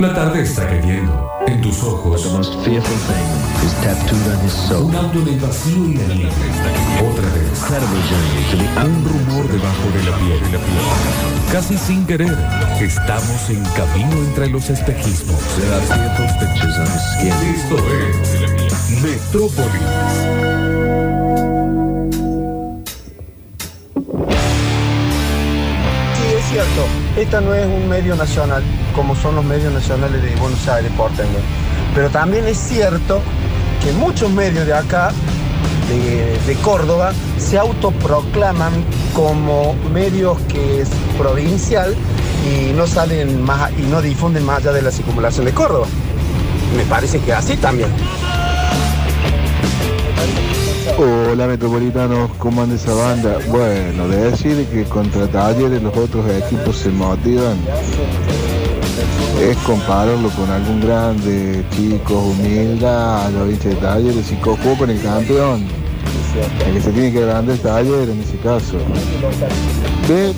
La tarde está cayendo. En tus ojos. Un auto en el vacío y la nieve. Otra vez. Un rumor debajo de la piel. Casi sin querer, estamos en camino entre los espejismos. Esto es Metrópolis. Esta no es un medio nacional, como son los medios nacionales de Buenos Aires, Porteño. Pero también es cierto que muchos medios de acá, de, Córdoba, se autoproclaman como medios que es provincial y no salen más y no difunden más allá de la circunvalación de Córdoba. Me parece que así también. Hola metropolitanos, ¿cómo anda esa banda? Bueno, de decir que contra talleres los otros equipos se motivan es compararlo con algún grande, chicos, humildad, los hinchas de talleres y cojo con el campeón. El que se tiene que agrandar el taller en ese caso. Que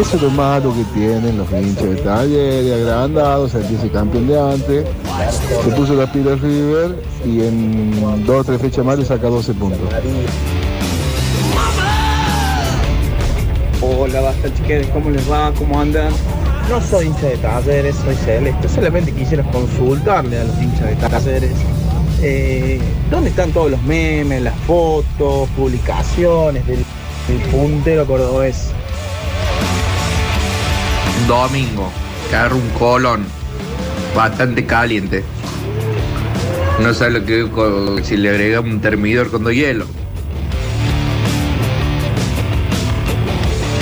eso es lo malo que tienen los hinchas de talleres, agrandados, ese campeón de antes. Se puso la pila al River y en dos o tres fechas más le saca 12 puntos. Hola, basta chiquetes, ¿cómo les va? ¿Cómo andan? No soy hincha de talleres, soy celeste. Solamente quisiera consultarle a los hinchas de talleres. eh, ¿Dónde están todos los memes, las fotos, publicaciones del, del puntero cordobés? Domingo, un colón bastante caliente. No sé lo que si le agregamos un termidor con dos hielo.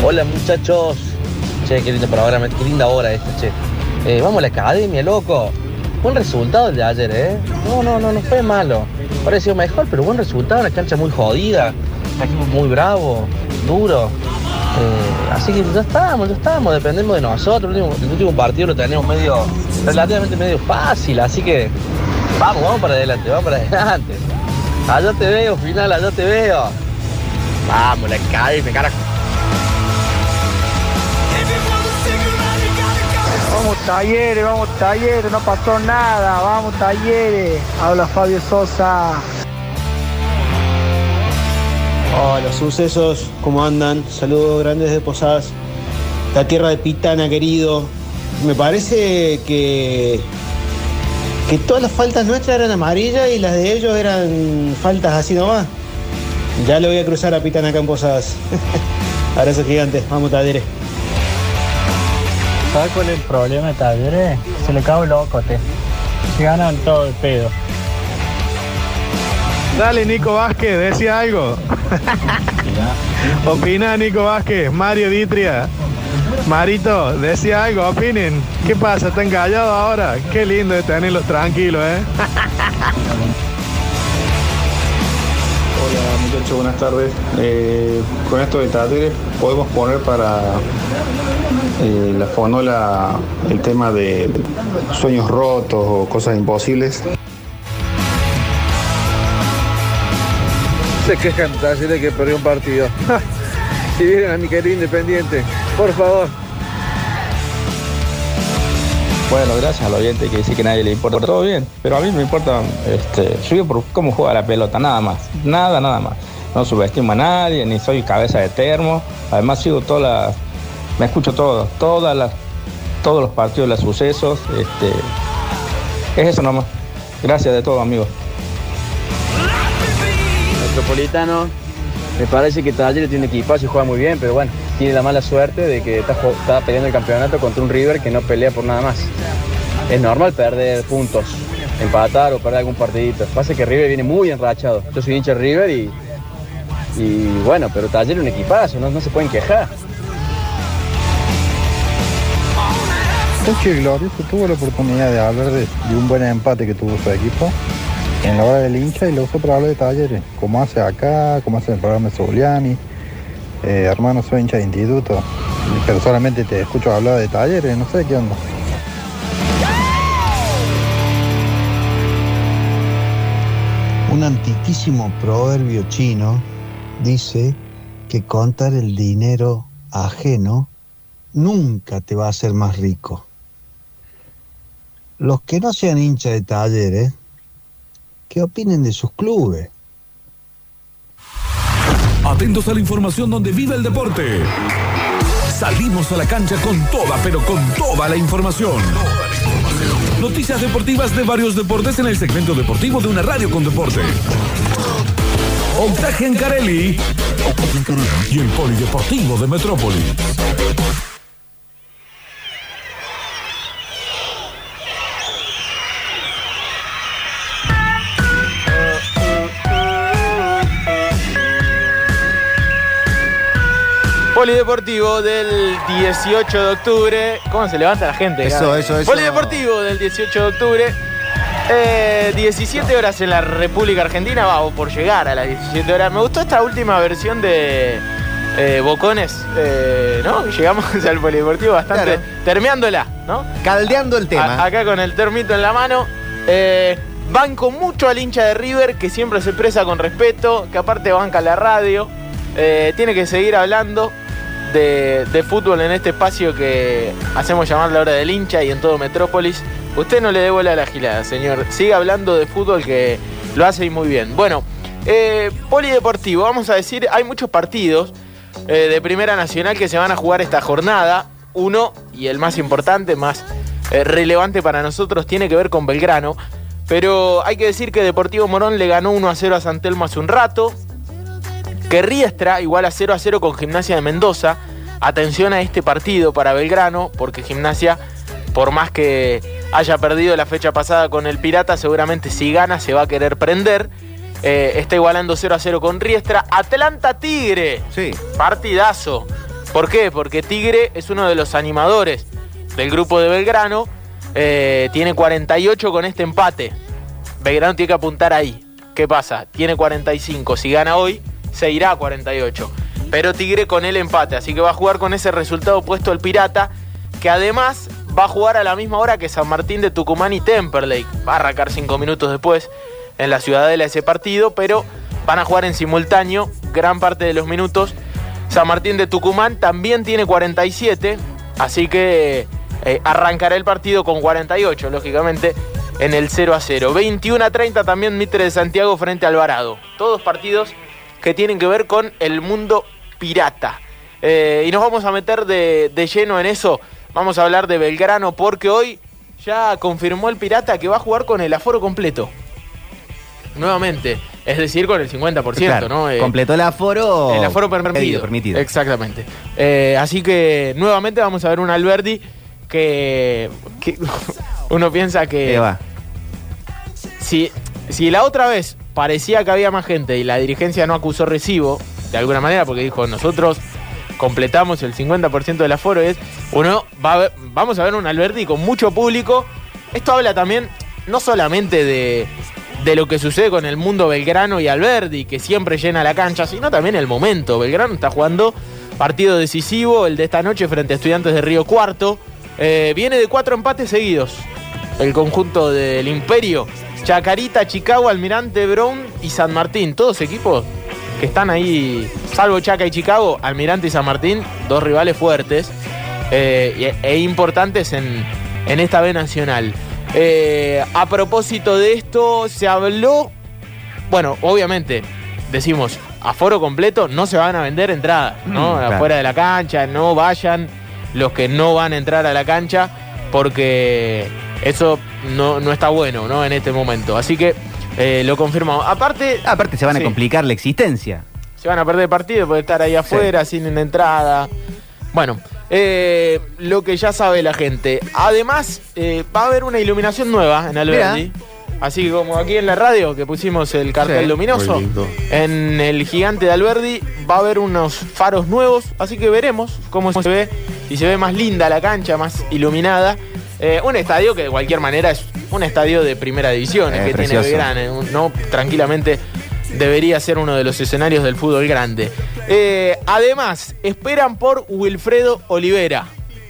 Hola muchachos. Che, qué lindo programa, qué linda hora esta, che. Eh, vamos a la academia, loco. Buen resultado el de ayer, ¿eh? No, no, no, no fue malo. Pareció mejor, pero buen resultado, una cancha muy jodida. Muy bravo, duro. Eh, así que ya estamos, ya estamos, dependemos de nosotros. El último partido lo tenemos medio, relativamente medio fácil, así que vamos, vamos para adelante, vamos para adelante. Allá te veo, final, allá te veo. Vamos, la academia, carajo. Vamos talleres, vamos talleres, no pasó nada, vamos talleres. Habla Fabio Sosa. Hola, sucesos, ¿cómo andan? Saludos grandes de Posadas, la tierra de Pitana, querido. Me parece que, que todas las faltas nuestras eran amarillas y las de ellos eran faltas así nomás. Ya le voy a cruzar a Pitana acá en Posadas. Abrazo gigante, vamos talleres. ¿Sabes cuál es el problema de talleres? Se le cago el locote. Se ganan todo el pedo. Dale, Nico Vázquez, decía algo. Opina, Nico Vázquez, Mario Ditria. Marito, decía algo, opinen. ¿Qué pasa? ¿Están callados ahora? Qué lindo de tenerlos tranquilos, ¿eh? Hola muchachos, buenas tardes. Eh, con esto de talleres podemos poner para eh, la fonola el tema de sueños rotos o cosas imposibles. Se quejan talleres que perdió un partido. si vieron a mi querido Independiente, por favor. Bueno, gracias al oyente que dice que a nadie le importa. Todo bien, pero a mí me importa, este, yo por cómo juega la pelota, nada más. Nada, nada más. No subestimo a nadie, ni soy cabeza de termo. Además sigo todas las, me escucho todo, todas las, todos los partidos, los sucesos. Este, es eso nomás. Gracias de todo, amigos. Metropolitano, me parece que Talleres tiene equipazo y juega muy bien, pero bueno, tiene la mala suerte de que está, está peleando el campeonato contra un River que no pelea por nada más. Es normal perder puntos, empatar o perder algún partidito. Pasa que River viene muy enrachado. Yo soy hincha River y, bueno, pero Talleres es un equipazo, no, no se pueden quejar. Tuvo la oportunidad de hablar de un buen empate que tuvo su equipo en la hora del hincha y usó para hablar de talleres, como hace acá, como hace el programa de Zuliani. Eh, hermano, soy hincha de instituto, pero solamente te escucho hablar de talleres, no sé qué onda. Un antiquísimo proverbio chino dice que contar el dinero ajeno nunca te va a hacer más rico. los que no sean hinchas de talleres, que opinen de sus clubes. Atentos a la información donde vive el deporte. Salimos a la cancha con toda, pero con toda la información. Noticias deportivas de varios deportes en el segmento deportivo de una radio con deporte. Octagen Carelli y el Polideportivo de Metrópolis. Polideportivo del 18 de octubre. ¿Cómo se levanta la gente? Eso, cara? eso, eso. Polideportivo del 18 de octubre. Eh, 17 horas en la República Argentina. Vamos por llegar a las 17 horas. Me gustó esta última versión de eh, Bocones. eh, ¿No? Llegamos al Polideportivo bastante. Termeándola, ¿no? Caldeando el tema. A- acá con el termito en la mano. Eh, banco mucho al hincha de River, que siempre se expresa con respeto, que aparte banca la radio. Eh, tiene que seguir hablando de, fútbol en este espacio que hacemos llamar la hora del hincha y en todo Metrópolis. Usted no le dé bola a la gilada, señor. Siga hablando de fútbol que lo hace y muy bien. Bueno, eh, polideportivo, vamos a decir, hay muchos partidos eh, de Primera Nacional que se van a jugar esta jornada. Uno, y el más importante, más eh, relevante para nosotros, tiene que ver con Belgrano. Pero hay que decir que Deportivo Morón le ganó 1 a 0 a San Telmo hace un rato. Que Riestra igual a 0 a 0 con Gimnasia de Mendoza. Atención a este partido para Belgrano, porque Gimnasia, por más que haya perdido la fecha pasada con el Pirata, seguramente si gana se va a querer prender. Eh, está igualando 0 a 0 con Riestra. Atlanta Tigre. Sí. Partidazo. ¿Por qué? Porque Tigre es uno de los animadores del grupo de Belgrano. Eh, tiene 48 con este empate. Belgrano tiene que apuntar ahí. ¿Qué pasa? Tiene 45. Si gana hoy, se irá a 48. Pero Tigre con el empate. Así que va a jugar con ese resultado puesto el Pirata. Que además va a jugar a la misma hora que San Martín de Tucumán y Temperley. Va a arrancar 5 minutos después en la Ciudadela ese partido. Pero van a jugar en simultáneo gran parte de los minutos. San Martín de Tucumán también tiene 47. Así que eh, arrancará el partido con 48, lógicamente, en el 0 a 0. 21 a 30 también Mitre de Santiago frente a Alvarado. Todos partidos que tienen que ver con el mundo pirata. Eh, y nos vamos a meter de, de lleno en eso. Vamos a hablar de Belgrano porque hoy ya confirmó el pirata que va a jugar con el aforo completo. Nuevamente. Es decir, con el 50%, Claro, ¿no? Eh, Completó el aforo. el aforo permitido. permitido. Exactamente. Eh, así que nuevamente vamos a ver un Alberdi que, que uno piensa que va. si, si la otra vez parecía que había más gente y la dirigencia no acusó recibo, de alguna manera, porque dijo nosotros completamos el 50% del aforo, es uno va a ver- vamos a ver un Alberdi con mucho público. Esto habla también no solamente de, de lo que sucede con el mundo Belgrano y Alberdi, que siempre llena la cancha, sino también el momento. Belgrano está jugando partido decisivo, el de esta noche frente a Estudiantes de Río Cuarto. Eh, viene de cuatro empates seguidos. El conjunto del Imperio. Chacarita, Chicago, Almirante Brown y San Martín. Todos equipos que están ahí, salvo Chaca y Chicago, Almirante y San Martín, dos rivales fuertes eh, e, e importantes en, en esta B nacional. Eh, a propósito de esto, se habló, bueno, obviamente, decimos, aforo completo, no se van a vender entradas, ¿no? Mm, claro. Afuera de la cancha, no vayan los que no van a entrar a la cancha, porque eso no, no está bueno, ¿no? En este momento. Así que eh, lo confirmamos. Aparte. Aparte se van a complicar la existencia. Se van a perder partido por estar ahí afuera, sin una entrada. Bueno, eh, lo que ya sabe la gente. Además, eh, va a haber una iluminación nueva en Alberdi. Así que como aquí en la radio, que pusimos el cartel Sí. luminoso, en el gigante de Alberdi va a haber unos faros nuevos. Así que veremos cómo se ve. Si se ve más linda la cancha, más iluminada. Eh, un estadio que de cualquier manera es un estadio de primera división, el Eh, que precioso. tiene Belgrano. Un- No, tranquilamente debería ser uno de los escenarios del fútbol grande. Eh, además, esperan por Wilfredo Olivera.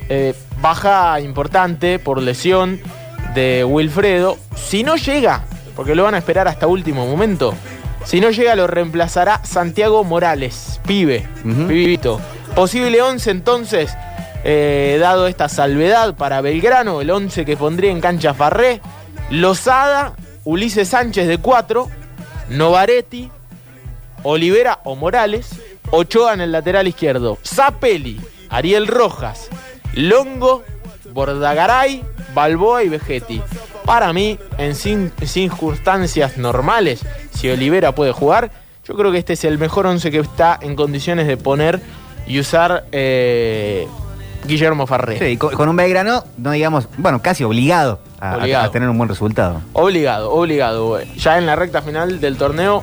Eh, baja importante por lesión de Wilfredo. Si no llega, porque lo van a esperar hasta último momento, si no llega lo reemplazará Santiago Morales, pibe, pibito. Posible 11 entonces, eh, dado esta salvedad para Belgrano, el 11 que pondría en cancha Farré, Lozada, Ulises Sánchez de 4, Novaretti, Olivera o Morales, Ochoa en el lateral izquierdo, Zapelli, Ariel Rojas, Longo, Bordagaray, Balboa y Vegetti. Para mí, en circunstancias normales, si Olivera puede jugar, yo creo que este es el mejor 11 que está en condiciones de poner y usar eh, Guillermo Farré. Sí, con, con un Belgrano, no digamos, bueno, casi obligado a, a- Obligado. a tener un buen resultado. Obligado, obligado. Ya en la recta final del torneo,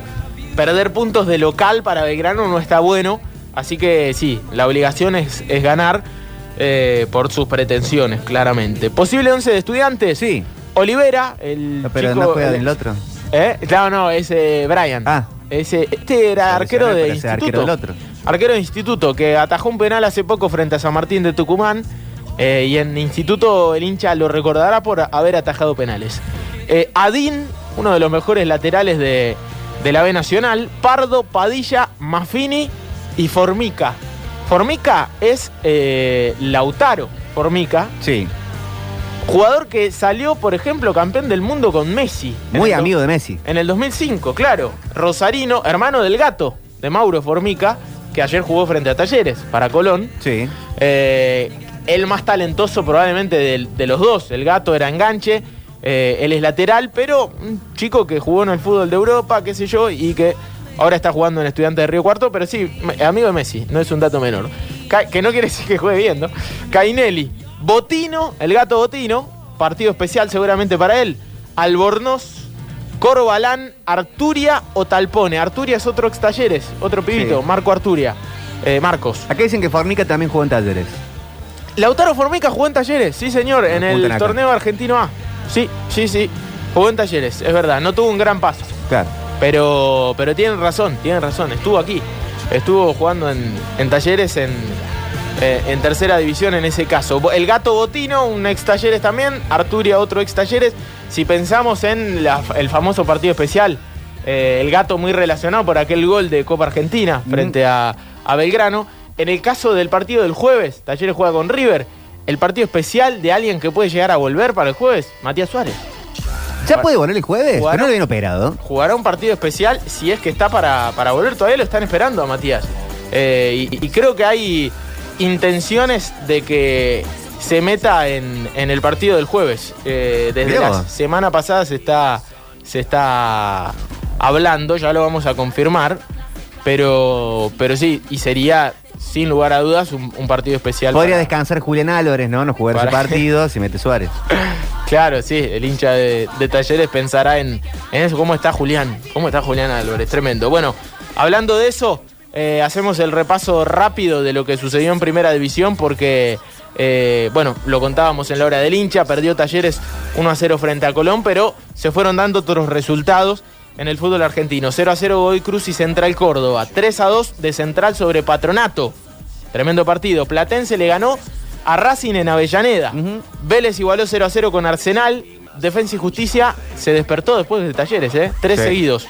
perder puntos de local para Belgrano no está bueno. Así que sí, la obligación es, es ganar eh, por sus pretensiones, claramente. ¿Posible 11 de estudiantes? Sí. Olivera, el Pero chico- no juega del otro. ¿Eh? Claro, no, ese Brian. Ah. Ese, este era arquero de ese instituto. arquero del otro. Arquero de instituto que atajó un penal hace poco frente a San Martín de Tucumán. eh, y en instituto el hincha lo recordará por haber atajado penales. Eh, Adín, uno de los mejores laterales de, de la B Nacional. Pardo, Padilla, Maffini y Formica. Formica es eh, Lautaro. Formica. Sí. Jugador que salió, por ejemplo, campeón del mundo con Messi. Muy amigo de Messi. en el 2005, claro. Rosarino, hermano del gato de Mauro Formica, que ayer jugó frente a Talleres para Colón. Sí. Eh, el más talentoso probablemente de, los dos. El gato era enganche, eh, él es lateral, pero un chico que jugó en el fútbol de Europa, qué sé yo, y que ahora está jugando en Estudiante de Río Cuarto, pero sí, amigo de Messi, no es un dato menor. Ca- que no quiere decir que juegue bien, ¿no? Cainelli, Botino, el gato Botino, partido especial seguramente para él. Albornoz, Corbalán, Arturia o Talpone. Arturia es otro ex talleres, otro pibito, Sí. Marco Arturia. Eh, Marcos. Acá dicen que Formica también jugó en talleres. Lautaro Formica jugó en Talleres, sí señor, en el acá. torneo argentino A. Sí, sí, sí. Jugó en Talleres, es verdad. No tuvo un gran paso. Claro. Pero, pero tienen razón, tienen razón. Estuvo aquí. Estuvo jugando en, en Talleres en, eh, en tercera división en ese caso. El gato Botino, un ex Talleres también. Arturia, otro ex Talleres. Si pensamos en la- el famoso partido especial, eh, el gato muy relacionado por aquel gol de Copa Argentina frente a, a Belgrano. En el caso del partido del jueves, Talleres juega con River. El partido especial de alguien que puede llegar a volver para el jueves, Matías Suárez. ¿Ya puede volver el jueves? Pero no lo habían operado. Jugará un partido especial si es que está para, para volver. Todavía lo están esperando a Matías. Eh, y, y creo que hay intenciones de que se meta en, en el partido del jueves. Eh, desde Mirá la semana pasada se está, se está hablando, ya lo vamos a confirmar. Pero, pero sí, y sería sin lugar a dudas un, un partido especial. Podría para- descansar Julián Álvarez, ¿no? No jugar ese Para- partido, se mete Suárez. Claro, sí, el hincha de, de Talleres pensará en, en eso. ¿Cómo está Julián? ¿Cómo está Julián Álvarez? Tremendo. Bueno, hablando de eso, eh, hacemos el repaso rápido de lo que sucedió en Primera División porque, eh, bueno, lo contábamos en la hora del hincha, perdió Talleres 1 a 0 frente a Colón, pero se fueron dando otros resultados en el fútbol argentino. 0 a 0 Godoy Cruz y Central Córdoba. 3 a 2 de Central sobre Patronato. Tremendo partido. Platense le ganó a Racing en Avellaneda. Vélez igualó 0 a 0 con Arsenal. Defensa y Justicia se despertó después de Talleres, ¿eh? Tres Sí. seguidos.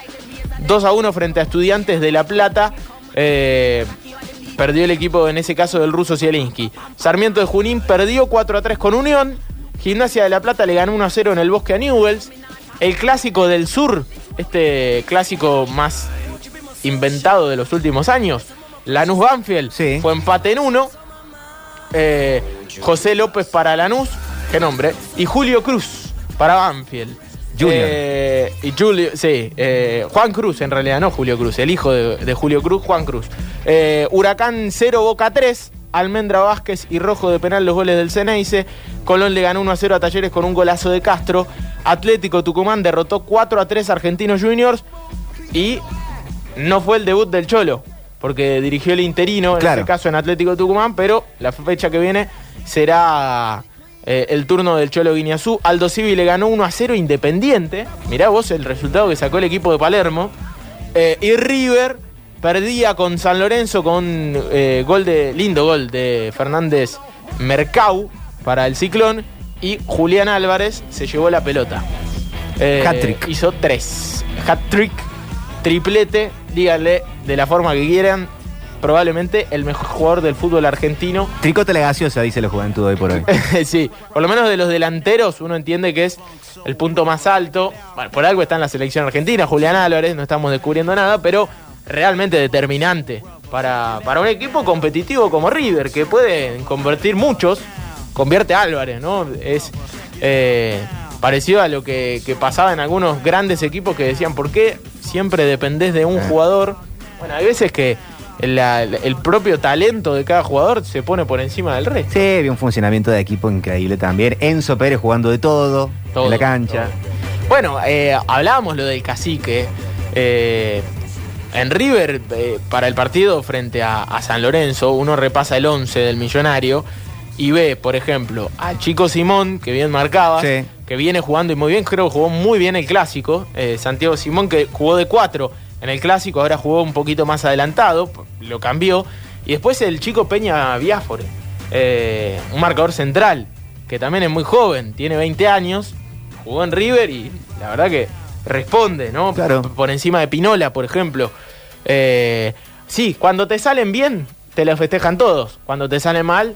2 a 1 frente a Estudiantes de La Plata. Eh, perdió el equipo, en ese caso, del ruso Zielinski. Sarmiento de Junín perdió 4 a 3 con Unión. Gimnasia de La Plata le ganó 1 a 0 en el Bosque a Newells. El clásico del sur, este clásico más inventado de los últimos años. Lanús Banfield fue empate en uno. Eh, José López para Lanús, qué nombre. Y Julio Cruz para Banfield. Eh, y Julio, sí, eh, Juan Cruz en realidad, no Julio Cruz, el hijo de, de Julio Cruz, Juan Cruz. Eh, Huracán 0, Boca 3. Almendra Vázquez y Rojo de penal los goles del Ceneice. Colón le ganó 1 a 0 a Talleres con un golazo de Castro. Atlético Tucumán derrotó 4 a 3 a Argentinos Juniors. Y no fue el debut del Cholo, porque dirigió el interino, en este caso en Atlético Tucumán, pero la fecha que viene será eh, el turno del Cholo Guiñazú. Aldo Civi le ganó 1 a 0 Independiente. Mirá vos el resultado que sacó el equipo de Palermo. Eh, y River perdía con San Lorenzo con eh, gol de lindo gol de Fernández Mercau para el Ciclón. Y Julián Álvarez se llevó la pelota. Eh, Hat-trick. Hizo tres. Hat-trick, triplete, díganle de la forma que quieran. Probablemente el mejor jugador del fútbol argentino. Tricota la gaseosa, dice la juventud hoy por hoy. sí, por lo menos de los delanteros uno entiende que es el punto más alto. Bueno, por algo está en la selección argentina, Julián Álvarez, no estamos descubriendo nada, pero realmente determinante para, para un equipo competitivo como River, que puede convertir muchos, convierte a Álvarez, ¿no? Es eh, parecido a lo que, que pasaba en algunos grandes equipos que decían, ¿por qué siempre dependés de un Eh. jugador? Bueno, hay veces que la- el propio talento de cada jugador se pone por encima del resto. Sí, había un funcionamiento de equipo increíble también. Enzo Pérez jugando de todo, Todo, en la cancha. Bueno, eh, hablábamos lo del cacique. eh, en River, eh, para el partido frente a, a San Lorenzo, uno repasa el 11 del millonario y ve, por ejemplo, a Chico Simón, que bien marcaba, Sí. que viene jugando y muy bien, creo que jugó muy bien el clásico. Santiago Simón, que jugó de 4 en el clásico, ahora jugó un poquito más adelantado, lo cambió. Y después el chico Peña Biafore, eh, un marcador central, que también es muy joven, tiene 20 años, jugó en River y la verdad que responde, ¿no? Claro. Por encima de Pinola, por ejemplo. Eh, sí, cuando te salen bien, te lo festejan todos. Cuando te sale mal,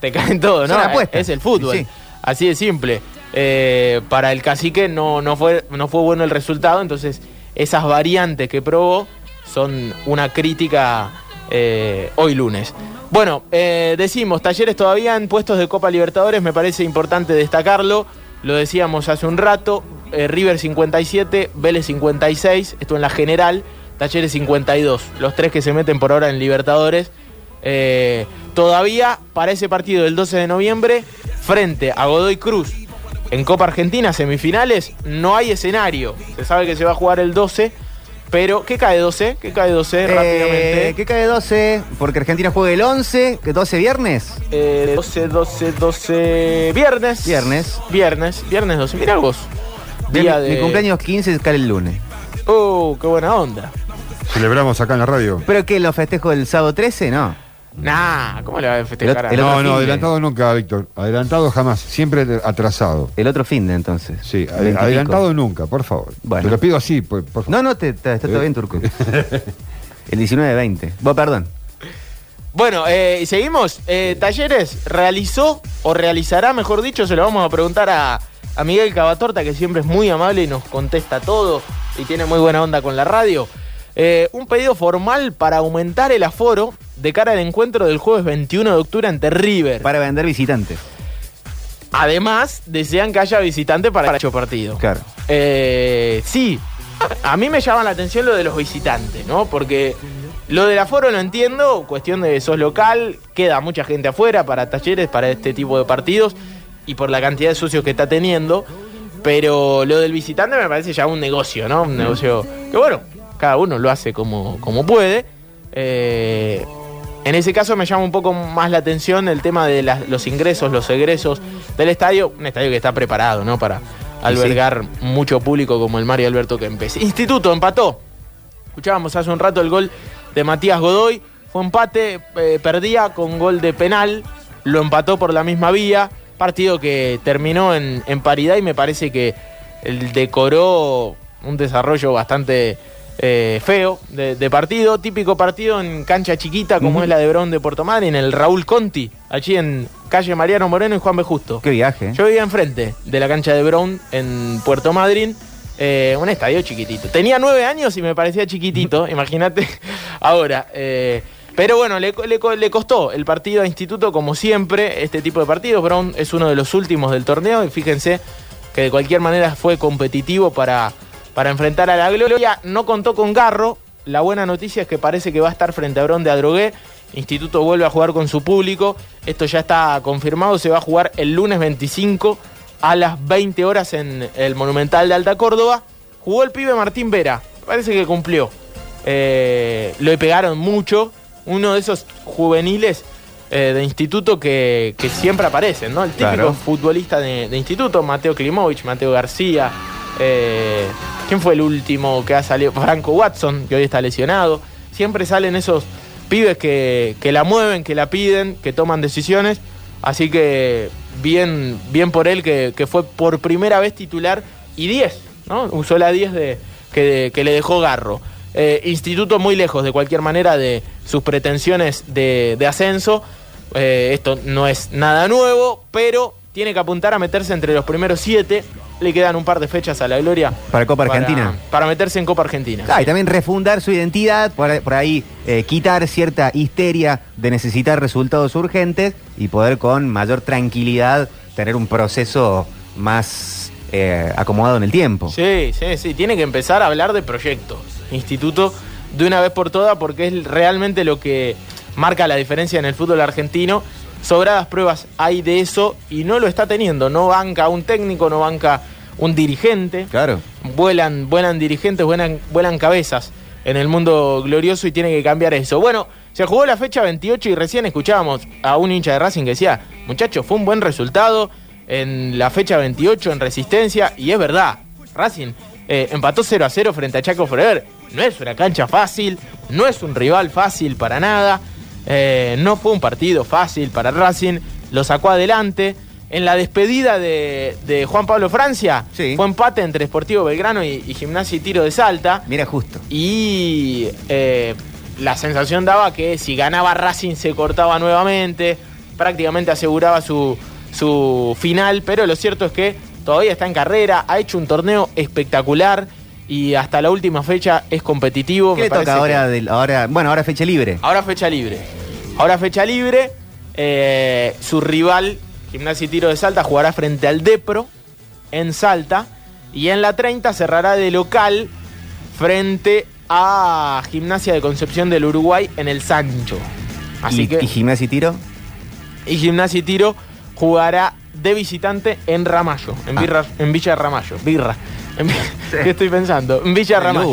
te caen todos, ¿no? Es el fútbol. Sí. Así de simple. Eh, para el cacique no, no, fue, no fue bueno el resultado, entonces esas variantes que probó son una crítica eh, hoy lunes. Bueno, eh, decimos, talleres todavía en puestos de Copa Libertadores, me parece importante destacarlo. Lo decíamos hace un rato, eh, River 57, Vélez 56, esto en la general, Talleres 52, los tres que se meten por ahora en Libertadores. Todavía para ese partido del 12 de noviembre, frente a Godoy Cruz en Copa Argentina, semifinales, no hay escenario. Se sabe que se va a jugar el 12, pero ¿qué cae 12? ¿Qué cae 12 Eh, rápidamente? ¿Qué cae 12? Porque Argentina juega el 11, que 12 viernes. Eh, 12, 12, 12. Viernes. Viernes. Viernes, viernes 12. Mirá vos. Mi, Día de. mi cumpleaños 15 cae el lunes. Oh, qué buena onda. Celebramos acá en la radio. ¿Pero qué? ¿Lo festejo el sábado 13? No. Nah, ¿cómo le va a festejar a El otro no, fin no, de- adelantado nunca, Víctor. Adelantado jamás, siempre de- atrasado. El otro fin de entonces. Sí, ade- adelantado nunca, por favor. Bueno. Te lo pido así, por, por favor. No, no, te, te- está todo bien, Turco. el 19-20. Vos, perdón. Bueno, eh, y seguimos. Eh, Talleres realizó o realizará, mejor dicho, se lo vamos a preguntar a, a Miguel Cavatorta, que siempre es muy amable y nos contesta todo y tiene muy buena onda con la radio. Eh, un pedido formal para aumentar el aforo de cara al encuentro del jueves 21 de octubre ante River. Para vender visitantes. Además, desean que haya visitantes para dicho partido. Claro. Eh, sí, a mí me llama la atención lo de los visitantes, ¿no? Porque lo del aforo lo entiendo, cuestión de sos local, queda mucha gente afuera para talleres, para este tipo de partidos y por la cantidad de socios que está teniendo. Pero lo del visitante me parece ya un negocio, ¿no? Un negocio que, bueno, cada uno lo hace como, como puede. Eh, en ese caso me llama un poco más la atención el tema de las- los ingresos, los egresos del estadio. Un estadio que está preparado, ¿no? Para albergar mucho público como el Mario Alberto Kempes. Instituto empató. Escuchábamos hace un rato el gol de Matías Godoy. Fue empate, eh, perdía con gol de penal. Lo empató por la misma vía. Partido que terminó en, en paridad y me parece que el decoró un desarrollo bastante eh, feo de, de partido. Típico partido en cancha chiquita como es la de Brown de Puerto Madryn, en el Raúl Conti, allí en calle Mariano Moreno y Juan B. Justo. Qué viaje. ¿eh? Yo vivía enfrente de la cancha de Brown en Puerto Madryn. eh, un estadio chiquitito. Tenía nueve años y me parecía chiquitito, imagínate ahora. eh, pero bueno, le, le co- le costó el partido a Instituto, como siempre, este tipo de partidos. Brown es uno de los últimos del torneo y fíjense que de cualquier manera fue competitivo para, para enfrentar a la Gloria. No contó con Garro. La buena noticia es que parece que va a estar frente a Brown de Adrogué. Instituto vuelve a jugar con su público. Esto ya está confirmado. Se va a jugar el lunes 25 a las 20 horas en el Monumental de Alta Córdoba. Jugó el pibe Martín Vera. Parece que cumplió. Eh, lo pegaron mucho. Uno de esos juveniles eh, de instituto que, que siempre aparecen, ¿no? El típico Claro. futbolista de, de instituto, Mateo Klimovich, Mateo García. eh, ¿Quién fue el último que ha salido? Franco Watson, que hoy está lesionado. Siempre salen esos pibes que, que la mueven, que la piden, que toman decisiones. Así que bien, bien por él que, que fue por primera vez titular y 10, ¿no? Usó la 10 de, que, que le dejó Garro. Eh, Instituto muy lejos de cualquier manera de sus pretensiones de, de ascenso. Eh, esto no es nada nuevo, pero tiene que apuntar a meterse entre los primeros siete. Le quedan un par de fechas a la gloria. Para Copa Argentina. Para meterse en Copa Argentina. Ah, y también refundar su identidad, por, por ahí eh, quitar cierta histeria de necesitar resultados urgentes y poder con mayor tranquilidad tener un proceso más eh, acomodado en el tiempo. Sí, sí, sí. Tiene que empezar a hablar de proyectos. Instituto de una vez por todas porque es realmente lo que marca la diferencia en el fútbol argentino. Sobradas pruebas hay de eso y no lo está teniendo. No banca un técnico, no banca un dirigente. Claro. Vuelan, vuelan dirigentes, vuelan, vuelan cabezas en el mundo glorioso y tiene que cambiar eso. Bueno, se jugó la fecha 28 y recién escuchábamos a un hincha de Racing que decía, muchachos, fue un buen resultado en la fecha 28 en Resistencia y es verdad, Racing eh, empató 0 a 0 frente a Chaco Forever. No es una cancha fácil, no es un rival fácil para nada. Eh, no fue un partido fácil para Racing, lo sacó adelante. En la despedida de, de Juan Pablo Francia, fue empate entre Sportivo Belgrano y, y Gimnasia y Tiro de Salta. Mira, justo. Y eh, la sensación daba que si ganaba Racing se cortaba nuevamente, prácticamente aseguraba su, su final, pero lo cierto es que todavía está en carrera, ha hecho un torneo espectacular y hasta la última fecha es competitivo. ¿Qué me le toca ahora, que- del- ahora? Bueno, ahora fecha libre. Ahora fecha libre. Ahora fecha libre. eh, su rival, Gimnasia y Tiro de Salta, jugará frente al Depro en Salta. Y en la 30 cerrará de local frente a Gimnasia de Concepción del Uruguay en el Sancho. Así ¿Y, que. y Gimnasia y Tiro? Y Gimnasia y Tiro jugará de visitante en Ramallo, en, Ah. Birra- en Villa Ramallo. Birra. ¿Qué estoy pensando? En Villa El Ramallo.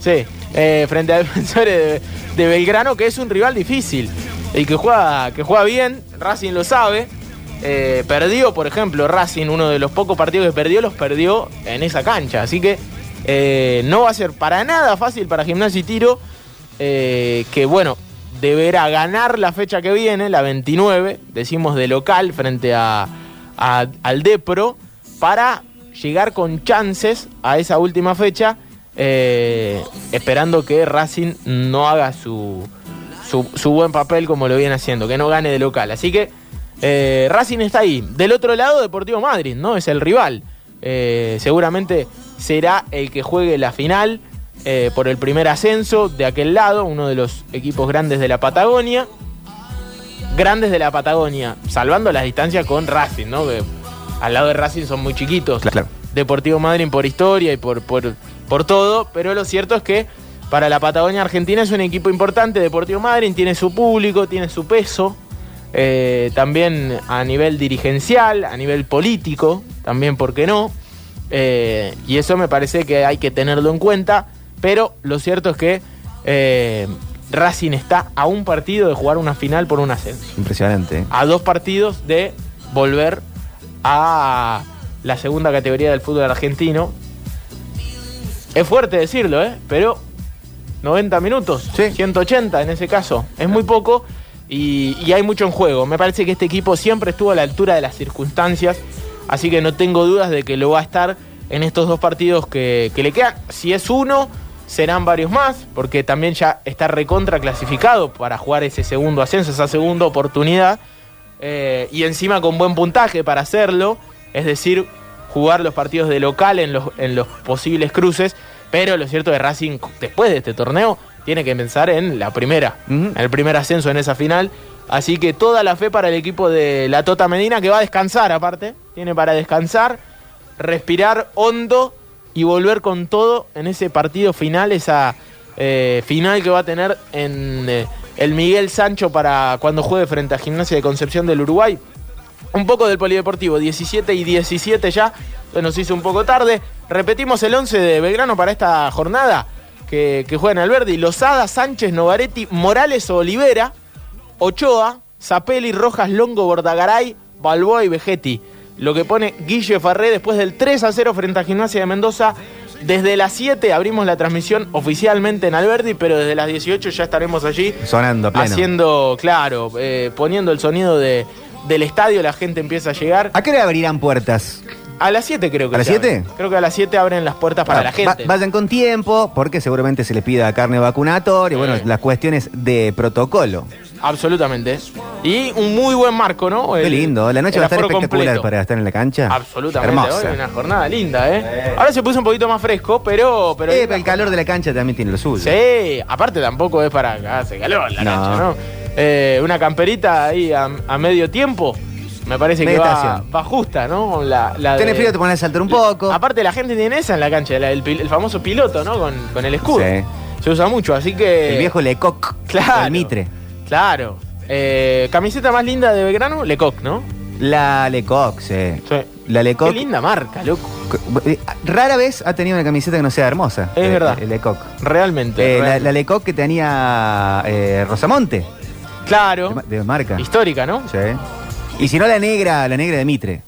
Sí, eh, frente a defensores de, de Belgrano, que es un rival difícil. Y que juega, que juega bien, Racing lo sabe. Eh, perdió, por ejemplo, Racing, uno de los pocos partidos que perdió, los perdió en esa cancha. Así que eh, no va a ser para nada fácil para Gimnasia y Tiro. que bueno, deberá ganar la fecha que viene, la 29, decimos de local, frente a, a- al Depro, para llegar con chances a esa última fecha, eh, esperando que Racing no haga su, su, buen papel como lo viene haciendo, que no gane de local. Así que eh, Racing está ahí. Del otro lado, Deportivo Madrid, ¿no? Es el rival. Eh, seguramente será el que juegue la final por el primer ascenso de aquel lado, uno de los equipos grandes de la Patagonia. Grandes de la Patagonia, salvando las distancias con Racing, ¿no? Al lado de Racing son muy chiquitos. Deportivo Madrid por historia y por, por, por todo, pero lo cierto es que para la Patagonia Argentina es un equipo importante. Deportivo Madrid tiene su público, tiene su peso, eh, también a nivel dirigencial, a nivel político, también, ¿por qué no? Eh, y eso me parece que hay que tenerlo en cuenta, pero lo cierto es que eh, Racing está a un partido de jugar una final por un ascenso Impresionante. a dos partidos de volver a la segunda categoría del fútbol argentino. Es fuerte decirlo, ¿eh? Pero 90 minutos, 180 en ese caso, es muy poco y, y hay mucho en juego. Me parece que este equipo siempre estuvo a la altura de las circunstancias, así que no tengo dudas de que lo va a estar en estos dos partidos que, que le quedan. Si es uno, serán varios más, porque también ya está recontra clasificado para jugar ese segundo ascenso, esa segunda oportunidad. Eh, y encima con buen puntaje para hacerlo, es decir, jugar los partidos de local en los, en los posibles cruces. Pero lo cierto es que Racing, después de este torneo, tiene que pensar en la primera, en el primer ascenso en esa final. Así que toda la fe para el equipo de la Tota Medina, que va a descansar aparte, tiene para descansar, respirar hondo y volver con todo en ese partido final, esa eh, final que va a tener en eh, el Miguel Sancho para cuando juegue frente a Gimnasia de Concepción del Uruguay. Un poco del polideportivo, 17 y 17 ya, se nos hizo un poco tarde. Repetimos el 11 de Belgrano para esta jornada que, que juegan Alberdi, Lozada, Sánchez, Novaretti, Morales, Olivera, Ochoa, Zapelli, Rojas, Longo, Bordagaray, Balboa y Vegetti. Lo que pone Guille Farré después del 3 a 0 frente a Gimnasia de Mendoza. Desde las 7 abrimos la transmisión oficialmente en Alberdi, pero desde las 18 ya estaremos allí Sonando pleno. haciendo, claro, eh, poniendo el sonido de, del estadio, la gente empieza a llegar. ¿A qué hora abrirán puertas? A las 7 creo que ¿A las se abre. 7? Creo que a las 7 abren las puertas para la Va- gente. vayan con tiempo, porque seguramente se les pida carne vacunatoria, bueno, las cuestiones de protocolo. Absolutamente. Y un muy buen marco, ¿no? Qué lindo, la noche va a estar espectacular completo. para estar en la cancha. Absolutamente. Hermosa. Hoy una jornada linda, ¿eh? Ahora se puso un poquito más fresco, pero. pero Eh, el calor de la cancha también tiene lo suyo. Sí, aparte tampoco es para que hace calor la No. cancha, ¿no? Eh, una camperita ahí a, a medio tiempo. Me parece que va, va justa, ¿no? La, la Tenés de- frío, te pones a saltar un poco. Aparte la gente tiene esa en la cancha, la- el, el famoso piloto, ¿no? Con, con el escudo. Sí. Se usa mucho, así que... El viejo Lecoq. Claro. El Mitre. Claro. Eh, camiseta más linda de Belgrano, Lecoq, ¿no? La Lecoq, sí. La Lecoq. Qué linda marca, loco. Eh, Rara vez ha tenido una camiseta que no sea hermosa. Es Eh, verdad. Lecoq. Realmente. Eh, la, realmente. la Lecoq que tenía Rosamonte. Claro. De, ma- de marca. Histórica, ¿no? Sí. Y si no, la negra, la negra de Mitre.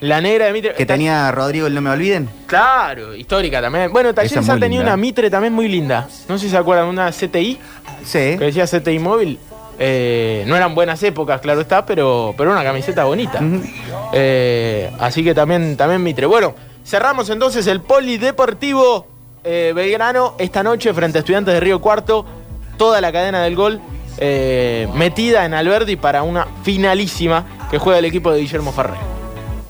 La negra de Mitre. Que tenía Rodrigo, no me olviden. Claro, histórica también. Bueno, Talleres es ha tenido linda. una Mitre también muy linda. No sé si se acuerdan, una CTI. Sí. Que decía CTI móvil. Eh, no eran buenas épocas, claro está, pero, pero una camiseta bonita. Eh, así que también, también Mitre. Bueno, cerramos entonces el Polideportivo eh, Belgrano esta noche frente a Estudiantes de Río Cuarto. Toda la cadena del gol eh, metida en Alberdi para una finalísima que juega el equipo de Guillermo Ferrer.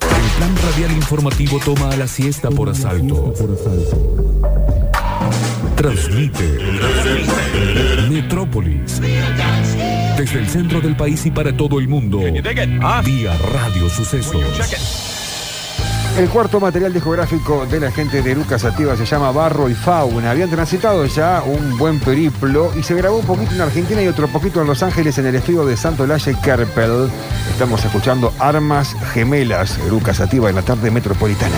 El plan radial informativo toma a la siesta por asalto. Transmite Metrópolis. Desde el centro del país y para todo el mundo. Vía Radio Sucesos. El cuarto material discográfico de la gente de Lucas Sativa se llama Barro y Fauna. Habían transitado ya un buen periplo y se grabó un poquito en Argentina y otro poquito en Los Ángeles en el estudio de Santo Laje Kerpel. Estamos escuchando Armas Gemelas, Lucas Sativa en la tarde metropolitana.